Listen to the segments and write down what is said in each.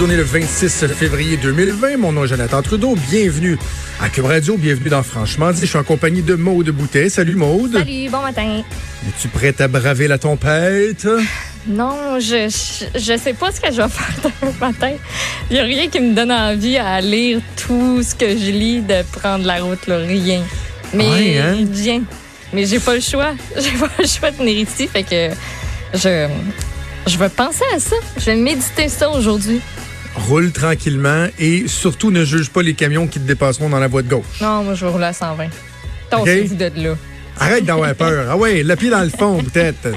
Le 26 février 2020. Mon nom est Jonathan Trudeau. Bienvenue à Cube Radio. Bienvenue dans Franchement dit. Je suis en compagnie de Maude Boutet. Salut Maude. Salut, bon matin. Es-tu prête à braver la tempête? Non, je, je, je sais pas ce que je vais faire demain matin. Il y a rien qui me donne envie à lire tout ce que je lis de prendre la route, là. Rien. Mais Ouais, hein? rien. Mais j'ai pas le choix. J'ai pas le choix de venir ici, fait que je je vais penser à ça. Je vais méditer ça aujourd'hui. Roule tranquillement et surtout ne juge pas les camions qui te dépasseront dans la voie de gauche. Non, moi je vais rouler à 120. Torsez-vous de là. Arrête d'avoir peur. Ah ouais, le pied dans le fond, peut-être.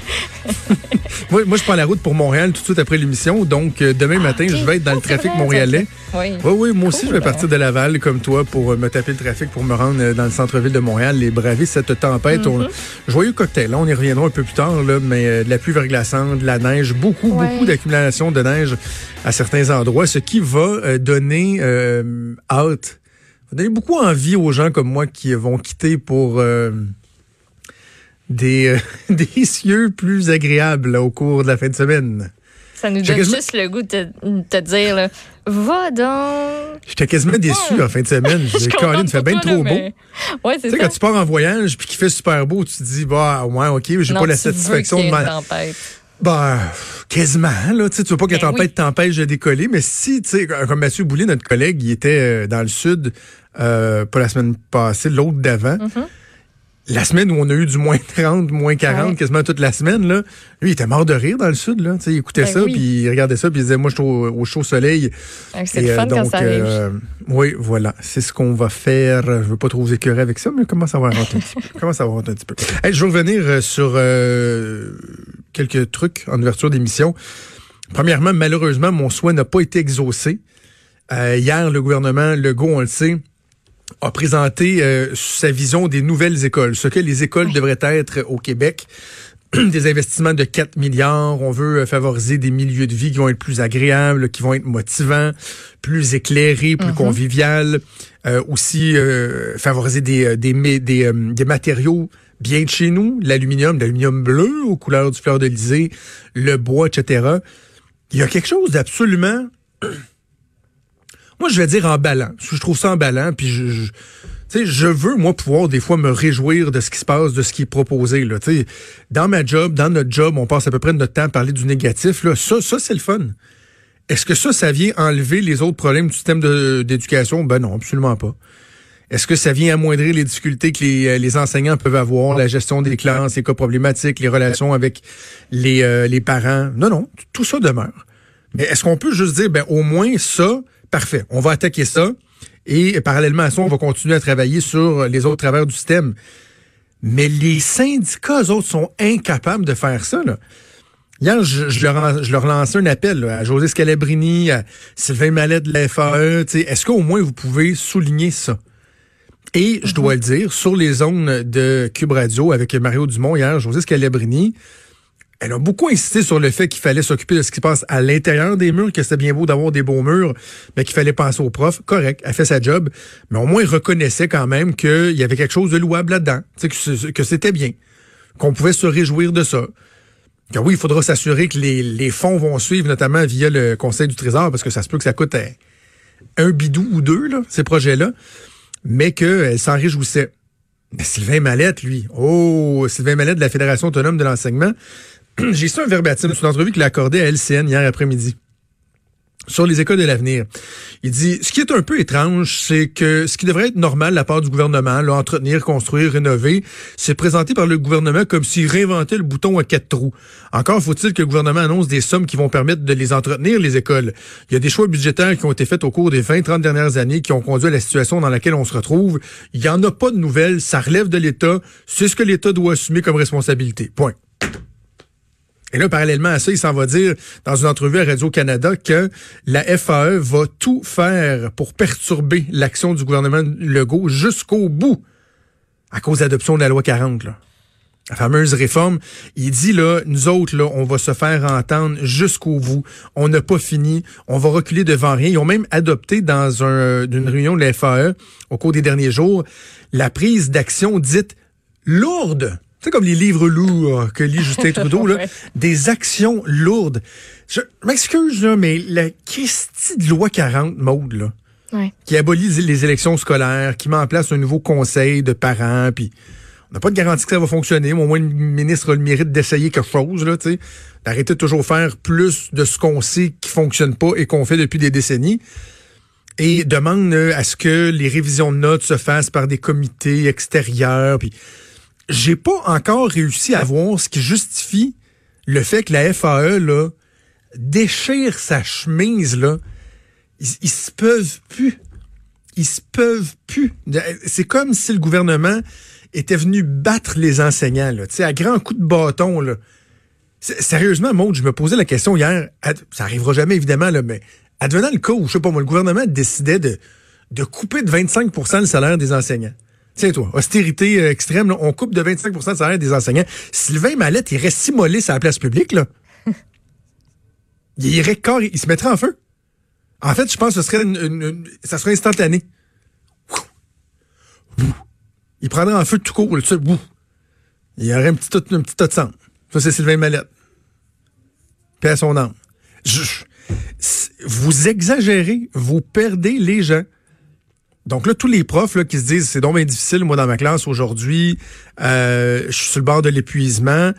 moi, moi, je prends la route pour Montréal tout de suite après l'émission. Donc, euh, demain matin, ok. je vais être dans Oh, le c'est trafic vrai, montréalais. Oui. Oui, oui, moi aussi, Cool, je vais partir de Laval, comme toi, pour euh, me taper le trafic, pour me rendre euh, dans le centre-ville de Montréal et braver cette tempête. On- joyeux cocktail. Là, on y reviendra un peu plus tard, là, mais de la pluie verglaçante, de la neige, beaucoup, Ouais. beaucoup d'accumulation de neige à certains endroits, ce qui va donner euh, hâte, va donner beaucoup envie aux gens comme moi qui vont quitter pour euh, des, euh, des cieux plus agréables là, au cours de la fin de semaine. Ça nous J'ai donne quasiment- juste le goût de te, dire, là, va donc. J'étais quasiment déçu en fin de semaine. Je il fait bien trop beau. mais- Ouais, c'est Tu sais, quand tu pars en voyage puis qu'il fait super beau, tu te dis, bah, ouais, OK, j'ai Non, pas la satisfaction de ma... tempête. Bah, quasiment, là. Tu sais, tu veux pas que la Ben tempête oui. t'empêche de décoller, mais si, tu sais, comme Mathieu Boulay, notre collègue, il était euh, dans le sud, euh, pas la semaine passée, l'autre d'avant. Mhm. La semaine où on a eu du moins 30, moins 40, Ouais. quasiment toute la semaine, là, lui, il était mort de rire dans le sud, là. Il écoutait Ben ça, oui. puis il regardait ça, puis il disait, moi, je suis au, au chaud soleil. Donc, C'est euh, fun quand ça arrive. euh, oui, voilà. C'est ce qu'on va faire. Je veux pas trop vous écœurer avec ça, mais comment ça va rentrer un petit peu? Comment ça va rentrer un petit peu? Hey, je veux revenir euh, sur euh, quelques trucs en ouverture d'émission. Premièrement, malheureusement, mon souhait n'a pas été exaucé. Euh, hier, le gouvernement Legault, on le sait, a présenté euh, sa vision des nouvelles écoles, ce que les écoles devraient être au Québec. Des investissements de 4 milliards. On veut euh, favoriser des milieux de vie qui vont être plus agréables, qui vont être motivants, plus éclairés, plus conviviales. Euh, aussi euh, favoriser des, euh, des, des, euh, des matériaux bien de chez nous, l'aluminium, l'aluminium bleu aux couleurs du fleur de lysée, le bois, etc. Il y a quelque chose d'absolument moi, je vais dire emballant. Parce que Je trouve ça emballant, puis je, je, tu sais, je veux, moi, pouvoir des fois me réjouir de ce qui se passe, de ce qui est proposé. Là. Tu sais, Dans ma job, dans notre job, on passe à peu près notre temps à parler du négatif. Là. Ça, ça c'est le fun. Est-ce que ça, ça vient enlever les autres problèmes du système de- d'éducation? Ben non, absolument pas. Est-ce que ça vient amoindrir les difficultés que les, euh, les enseignants peuvent avoir, la gestion des classes, les cas problématiques, les relations avec les, euh, les parents? Non, non, tout ça demeure. Mais est-ce qu'on peut juste dire, ben au moins ça, parfait, on va attaquer ça, et parallèlement à ça, on va continuer à travailler sur les autres travers du système. Mais les syndicats, eux autres, sont incapables de faire ça. Hier, je, leur, je lançais un appel à José Scalabrini, à Sylvain Mallet de la FAE. Est-ce qu'au moins vous pouvez souligner ça? Et je dois le dire, sur les zones de Cube Radio avec Mario Dumont hier, José Scalabrini, elle a beaucoup insisté sur le fait qu'il fallait s'occuper de ce qui se passe à l'intérieur des murs, que c'était bien beau d'avoir des beaux murs, mais qu'il fallait penser aux profs. Correct, elle fait sa job, mais au moins elle reconnaissait quand même qu'il y avait quelque chose de louable là-dedans, que c'était bien, qu'on pouvait se réjouir de ça. Que oui, il faudra s'assurer que les, fonds vont suivre, notamment via le Conseil du Trésor, parce que ça se peut que ça coûte euh, un bidou ou deux, là, ces projets-là, mais qu'elle s'en réjouissait. Mais Sylvain Mallette, lui, oh, Sylvain Mallette de la Fédération autonome de l'enseignement, j'ai su un verbatim, c'est une entrevue qu'il a accordée à LCN hier après-midi sur les écoles de l'avenir. Il dit, ce qui est un peu étrange, c'est que ce qui devrait être normal de la part du gouvernement, là, entretenir, construire, rénover, c'est présenté par le gouvernement comme s'il réinventait le bouton à quatre trous. Encore faut-il que le gouvernement annonce des sommes qui vont permettre de les entretenir, les écoles. Il y a des choix budgétaires qui ont été faits au cours des 20-30 dernières années qui ont conduit à la situation dans laquelle on se retrouve. Il n'y en a pas de nouvelles, ça relève de l'État, c'est ce que l'État doit assumer comme responsabilité. Point. Et là, parallèlement à ça, il s'en va dire dans une entrevue à Radio-Canada que la FAE va tout faire pour perturber l'action du gouvernement Legault jusqu'au bout à cause de l'adoption de la loi 40. Là. La fameuse réforme, il dit là, nous autres, là, on va se faire entendre jusqu'au bout. On n'a pas fini. On va reculer devant rien. Ils ont même adopté dans un, une réunion de la FAE au cours des derniers jours la prise d'action dite lourde. Sais, comme les livres lourds que lit Justin Trudeau, là, des actions lourdes. Je m'excuse, là, mais la Christie de loi 40, mode, là, qui abolit les élections scolaires, qui met en place un nouveau conseil de parents, puis on n'a pas de garantie que ça va fonctionner, mais au moins le ministre a le mérite d'essayer quelque chose, là, tu sais, d'arrêter de toujours faire plus de ce qu'on sait qui fonctionne pas et qu'on fait depuis des décennies et demande euh, à ce que les révisions de notes se fassent par des comités extérieurs. Puis j'ai pas encore réussi à voir ce qui justifie le fait que la FAE là déchire sa chemise là. Ils, se peuvent plus. Ils se peuvent plus. C'est comme si le gouvernement était venu battre les enseignants là, à grands coups de bâton là. Sérieusement, Maud, je me posais la question hier. Ça arrivera jamais évidemment là, mais advenant le cas où, je sais pas moi, le gouvernement décidait de, de couper de 25% le salaire des enseignants. Tiens, toi, austérité euh, extrême, on coupe de 25% le salaire des enseignants. Sylvain Mallette, il reste immolé sur la place publique, là. il irait corps, il se mettrait en feu. En fait, je pense que ce serait une, ça serait instantané. Il prendrait en feu tout court, tu sais, Il y aurait un petit, un petit tas de sang. Ça, c'est Sylvain Mallette. Paix à son âme. Je, vous exagérez, vous perdez les gens. Donc là, tous les profs là, qui se disent c'est donc bien difficile, moi, dans ma classe aujourd'hui, euh, je suis sur le bord de l'épuisement.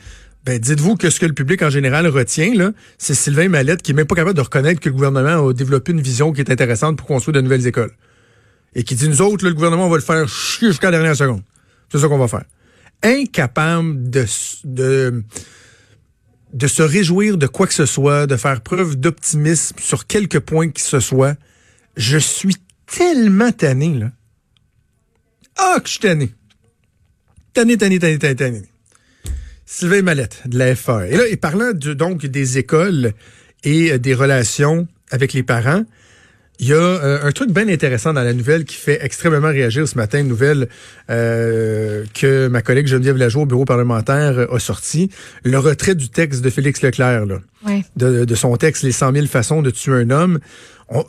Ben, dites-vous que ce que le public en général retient, là, c'est Sylvain Mallette qui est même pas capable de reconnaître que le gouvernement a développé une vision qui est intéressante pour construire de nouvelles écoles. Et qui dit, nous autres, le gouvernement, va le faire chier jusqu'à la dernière seconde. C'est ça qu'on va faire. Incapable de, de, de se réjouir de quoi que ce soit, de faire preuve d'optimisme sur quelque point que ce soit. Je suis tellement tanné, là. Ah, que je suis tanné. Tanné, tanné, tanné, tanné, tanné. Sylvain Mallette, de la FA. Et là, et parlant donc des écoles et euh, des relations avec les parents, il y a euh, un truc bien intéressant dans la nouvelle qui fait extrêmement réagir ce matin, une nouvelle euh, que ma collègue Geneviève Lajoie au bureau parlementaire euh, a sorti, le retrait du texte de Félix Leclerc, là, de, son texte Les 100 000 façons de tuer un homme.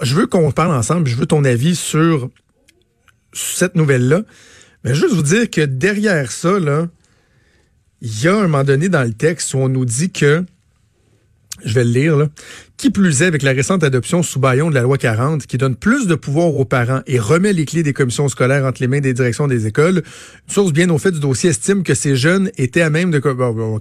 je veux qu'on parle ensemble, je veux ton avis sur cette nouvelle-là. Mais juste vous dire que derrière ça, là, il y a un moment donné dans le texte où on nous dit que je vais le lire, là. Qui plus est, avec la récente adoption sous baillon de la loi 40, qui donne plus de pouvoir aux parents et remet les clés des commissions scolaires entre les mains des directions des écoles, une source bien au fait du dossier estime que ces jeunes étaient à même de... Bon,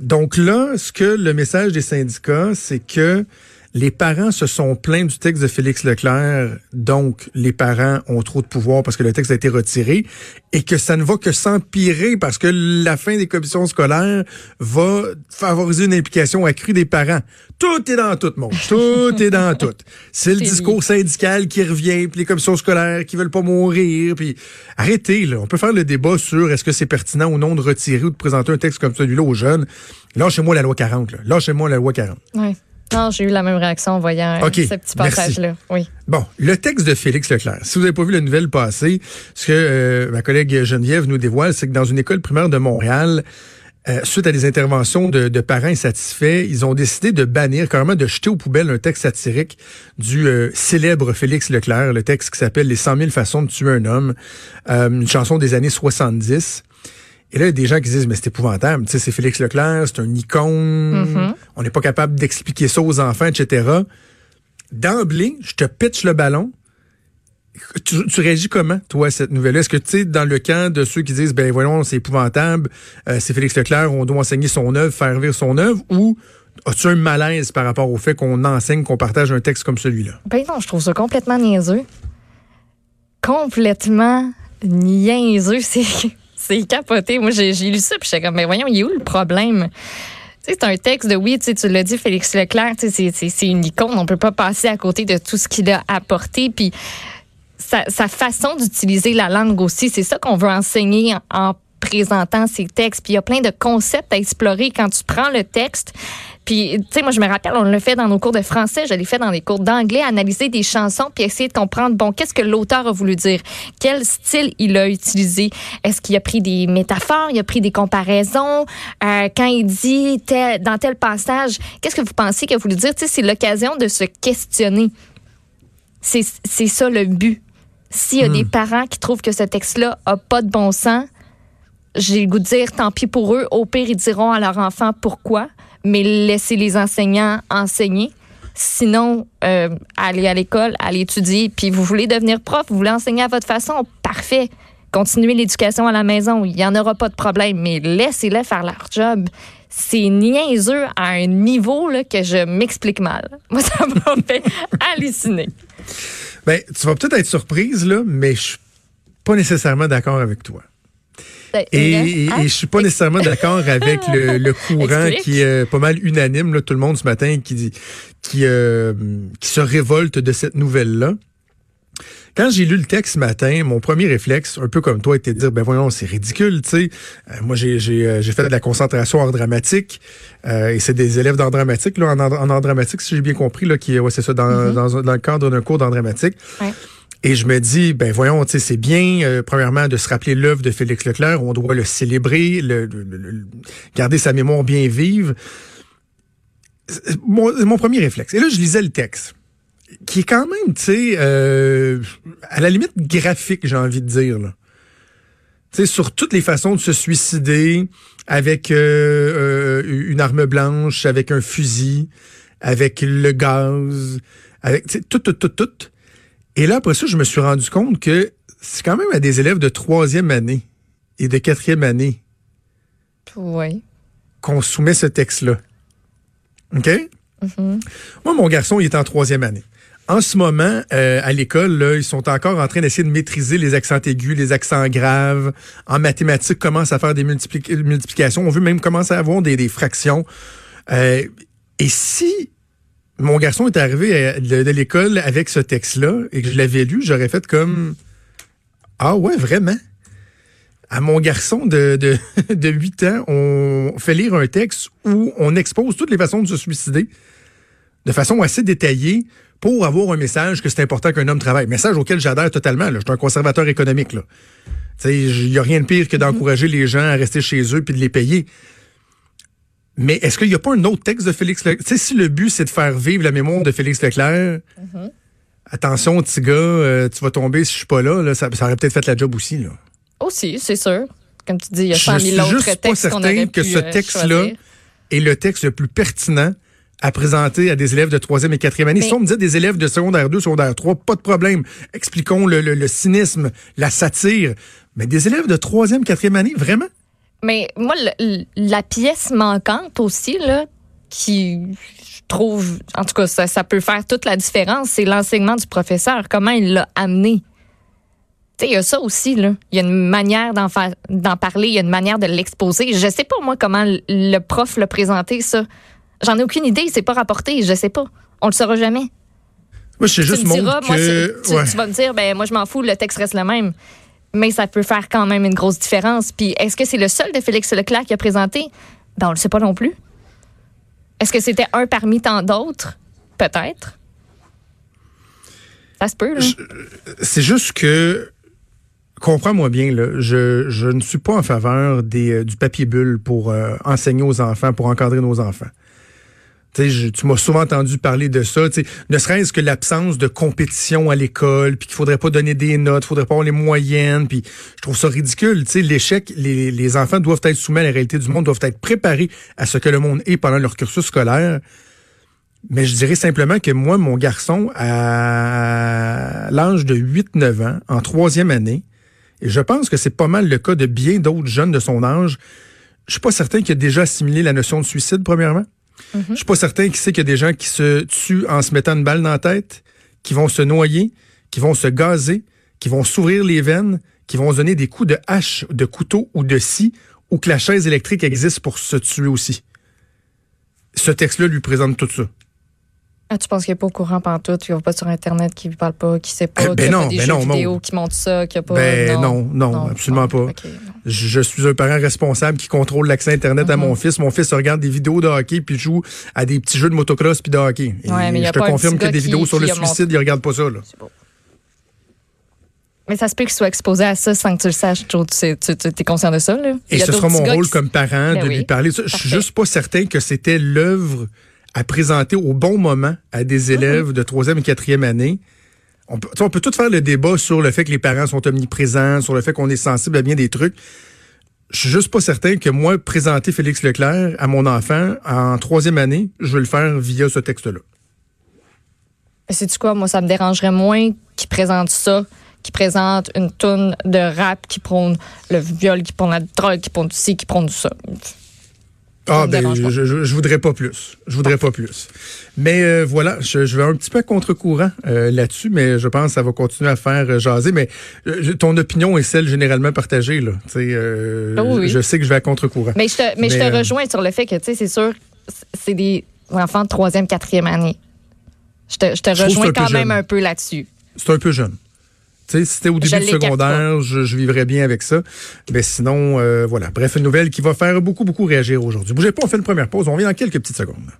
Donc là, ce que le message des syndicats, c'est que les parents se sont plaints du texte de Félix Leclerc, donc les parents ont trop de pouvoir parce que le texte a été retiré et que ça ne va que s'empirer parce que la fin des commissions scolaires va favoriser une implication accrue des parents. Tout est dans tout, mon. Tout est dans tout. C'est le discours syndical qui revient, puis les commissions scolaires qui veulent pas mourir, puis arrêtez, là. On peut faire le débat sur est-ce que c'est pertinent ou non de retirer ou de présenter un texte comme celui-là aux jeunes. Lâchez-moi la loi 40, là. Lâchez-moi la loi 40. Ouais. Non, j'ai eu la même réaction en voyant euh, ce petit passage-là. Oui. Bon, le texte de Félix Leclerc. Si vous n'avez pas vu la nouvelle passée, ce que euh, ma collègue Geneviève nous dévoile, c'est que dans une école primaire de Montréal, euh, suite à des interventions de, parents insatisfaits, ils ont décidé de bannir, carrément de jeter aux poubelles un texte satirique du célèbre Félix Leclerc, le texte qui s'appelle Les 100 000 façons de tuer un homme, une chanson des années 70. Et là, il y a des gens qui disent, mais c'est épouvantable. Tu sais, c'est Félix Leclerc, c'est un icône. Mm-hmm. On n'est pas capable d'expliquer ça aux enfants, etc. D'emblée, je te pitch le ballon. Tu, réagis comment, toi, à cette nouvelle Est-ce que tu es dans le camp de ceux qui disent, ben voyons, c'est épouvantable, euh, c'est Félix Leclerc, on doit enseigner son œuvre, faire vivre son œuvre, ou as-tu un malaise par rapport au fait qu'on enseigne, qu'on partage un texte comme celui-là? Ben non, je trouve ça complètement niaiseux. Complètement niaiseux. C'est c'est capoté. Moi, j'ai lu ça, puis j'étais comme, mais voyons, il est où le problème? c'est un texte de oui, tu l'as dit, Félix Leclerc, c'est une icône. On peut pas passer à côté de tout ce qu'il a apporté. Puis sa, façon d'utiliser la langue aussi, c'est ça qu'on veut enseigner en, présentant ces textes. Puis il y a plein de concepts à explorer quand tu prends le texte. Puis, tu sais, moi, je me rappelle, on le fait dans nos cours de français, je l'ai fait dans les cours d'anglais, analyser des chansons, puis essayer de comprendre, bon, qu'est-ce que l'auteur a voulu dire? Quel style il a utilisé? Est-ce qu'il a pris des métaphores? Il a pris des comparaisons? Euh, quand il dit dans tel passage, qu'est-ce que vous pensez qu'il a voulu dire? Tu sais, c'est l'occasion de se questionner. C'est ça le but. S'il y a des hmm. parents qui trouvent que ce texte-là a pas de bon sens, j'ai le goût de dire tant pis pour eux. Au pire, ils diront à leur enfant pourquoi, mais laissez les enseignants enseigner. Sinon, euh, allez à l'école, allez étudier. Puis vous voulez devenir prof, vous voulez enseigner à votre façon, parfait. Continuez l'éducation à la maison, il n'y en aura pas de problème, mais laissez-les faire leur job. C'est niaiseux à un niveau là, que je m'explique mal. Moi, ça m'a fait halluciner. Ben, tu vas peut-être être surprise, là, mais je suis pas nécessairement d'accord avec toi. Ben, Et, je suis pas nécessairement d'accord avec le, le courant Explique. qui est pas mal unanime, là, tout le monde ce matin qui dit, qui, euh, qui se révolte de cette nouvelle-là. Quand j'ai lu le texte ce matin, mon premier réflexe, un peu comme toi, était de dire, ben voyons, c'est ridicule, tu sais. Euh, moi, j'ai euh, fait de la concentration en dramatique, euh, et c'est des élèves d'art dramatique, là, en, en art dramatique, si j'ai bien compris, là, qui, ouais, c'est ça, dans, dans, un- dans le cadre d'un cours d'art dramatique. Ouais. Et je me dis, ben voyons, c'est bien, euh, premièrement, de se rappeler l'œuvre de Félix Leclerc. On doit le célébrer, le, le- le- garder sa mémoire bien vive. Mon, mon premier réflexe. Et là, je lisais le texte, qui est quand même, tu sais, euh, à la limite graphique, j'ai envie de dire. Là. Tu sais, sur toutes les façons de se suicider, avec euh, euh, une arme blanche, avec un fusil, avec le gaz, avec tout, tout, tout, tout. Et là, après ça, je me suis rendu compte que c'est quand même à des élèves de troisième année et de quatrième année Oui. qu'on soumet ce texte-là. OK? Moi, mon garçon, il est en troisième année. En ce moment, euh, à l'école, ils sont encore en train d'essayer de maîtriser les accents aigus, les accents graves. En mathématiques, commence à faire des multipli- multiplications. On veut même commencer à avoir des, des fractions. Euh, et si mon garçon est arrivé de, l'école avec ce texte-là et que je l'avais lu, j'aurais fait comme Ah ouais, vraiment? À mon garçon de, de, de 8 ans, on fait lire un texte où on expose toutes les façons de se suicider de façon assez détaillée pour avoir un message que c'est important qu'un homme travaille. Message auquel j'adhère totalement. Je suis un conservateur économique. Il n'y a rien de pire que d'encourager les gens à rester chez eux puis de les payer. Mais est-ce qu'il n'y a pas un autre texte de Félix Leclerc? Tu sais, si le but, c'est de faire vivre la mémoire de Félix Leclerc, attention, petit gars, euh, tu vas tomber si je suis pas là. là ça, ça aurait peut-être fait la job aussi. Là. Aussi, c'est sûr. Comme tu dis, il y a 100 Je 000 suis autres juste pas textes qu'on aurait certain que ce euh, texte-là est le texte le plus pertinent à présenter à des élèves de troisième et quatrième année. Mais- Si on me dit des élèves de secondaire 2, secondaire 3, pas de problème. Expliquons le, le- le cynisme, la satire. Mais des élèves de troisième, quatrième année, vraiment? Mais moi, le- la pièce manquante aussi, là, qui je trouve, en tout cas, ça, ça peut faire toute la différence, c'est l'enseignement du professeur. Comment il l'a amené. Tu sais, il y a ça aussi, là. Il y a une manière d'en faire, d'en parler, il y a une manière de l'exposer. Je sais pas, moi, comment le- prof l'a présenté, ça. J'en ai aucune idée, c'est pas rapporté, je sais pas. On le saura jamais. Moi, je sais juste, diras, moi, que... tu, ouais. tu vas me dire, ben moi je m'en fous, le texte reste le même. Mais ça peut faire quand même une grosse différence. Puis est-ce que c'est le seul de Félix Leclerc qui a présenté? Ben on le sait pas non plus. Est-ce que c'était un parmi tant d'autres? Peut-être. Ça se peut. C'est juste que, comprends-moi bien, là, je, je ne suis pas en faveur des, euh, du papier bulle pour euh, enseigner aux enfants, pour encadrer nos enfants. Je- tu m'as souvent entendu parler de ça, ne serait-ce que l'absence de compétition à l'école, puis qu'il faudrait pas donner des notes, faudrait pas avoir les moyennes, puis je trouve ça ridicule. L'échec, les, les enfants doivent être soumis à la réalité du monde, doivent être préparés à ce que le monde est pendant leur cursus scolaire. Mais je dirais simplement que moi, mon garçon, à l'âge de 8-9 ans, en troisième année, et je pense que c'est pas mal le cas de bien d'autres jeunes de son âge, je suis pas certain qu'il a déjà assimilé la notion de suicide, premièrement. Je suis pas certain qu'il sait qu'il y a des gens qui se tuent en se mettant une balle dans la tête, qui vont se noyer, qui vont se gazer, qui vont s'ouvrir les veines, qui vont se donner des coups de hache, de couteau ou de scie, ou que la chaise électrique existe pour se tuer aussi. Ce texte-là lui présente tout ça. Ah, tu penses qu'il n'est pas au courant pantoute, qu'il va pas sur Internet, qu'il ne parle pas, qu'il sait pas, Eh, ben qu'il n'y a non, pas des ben jeux non, vidéo qui montrent ça, qu'il n'y a pas... Ben non, non, absolument pas. Je, suis un parent responsable qui contrôle l'accès Internet à Mhm. mon fils. Mon fils regarde des vidéos de hockey puis joue à des petits jeux de motocross puis de hockey. Et Ouais, mais y a je te pas confirme que des qui- vidéos sur le suicide, il regarde pas ça. Là. Mais ça se peut qu'il soit exposé à ça sans que tu le saches. Joe. Tu, sais- tu, tu es conscient de ça, là? Et ce sera mon rôle qui- comme parent Ben de oui. lui parler. Je suis juste pas certain que c'était l'œuvre à présenter au bon moment à des élèves de troisième et quatrième année. On peut, tout faire le débat sur le fait que les parents sont omniprésents, sur le fait qu'on est sensible à bien des trucs. je suis juste pas certain que moi, présenter Félix Leclerc à mon enfant en troisième année, je vais le faire via ce texte-là. C'est-tu quoi? Moi, ça me dérangerait moins qu'il présente ça, qu'il présente une toune de rap qui prône le viol, qui prône la drogue, qui prône ci, qui prône ça. Ah ben, je, je, je, voudrais pas plus. Je voudrais pas plus. Mais euh, voilà, je, je, vais un petit peu à contre-courant euh, là-dessus, mais je pense que ça va continuer à faire euh, jaser. Mais ton opinion est celle généralement partagée là. Sais, oui. je sais que je vais à contre-courant. Mais je te, mais, mais je te rejoins sur le fait que tu sais, c'est sûr, c'est des enfants de troisième, quatrième année. Je te, je te rejoins quand même un peu là-dessus. C'est un peu jeune. Tu sais, si c'était au début du secondaire, je, je, vivrais bien avec ça. Mais sinon, euh, voilà. Bref, une nouvelle qui va faire beaucoup, beaucoup réagir aujourd'hui. Bougez pas, on fait une première pause. On revient dans quelques petites secondes.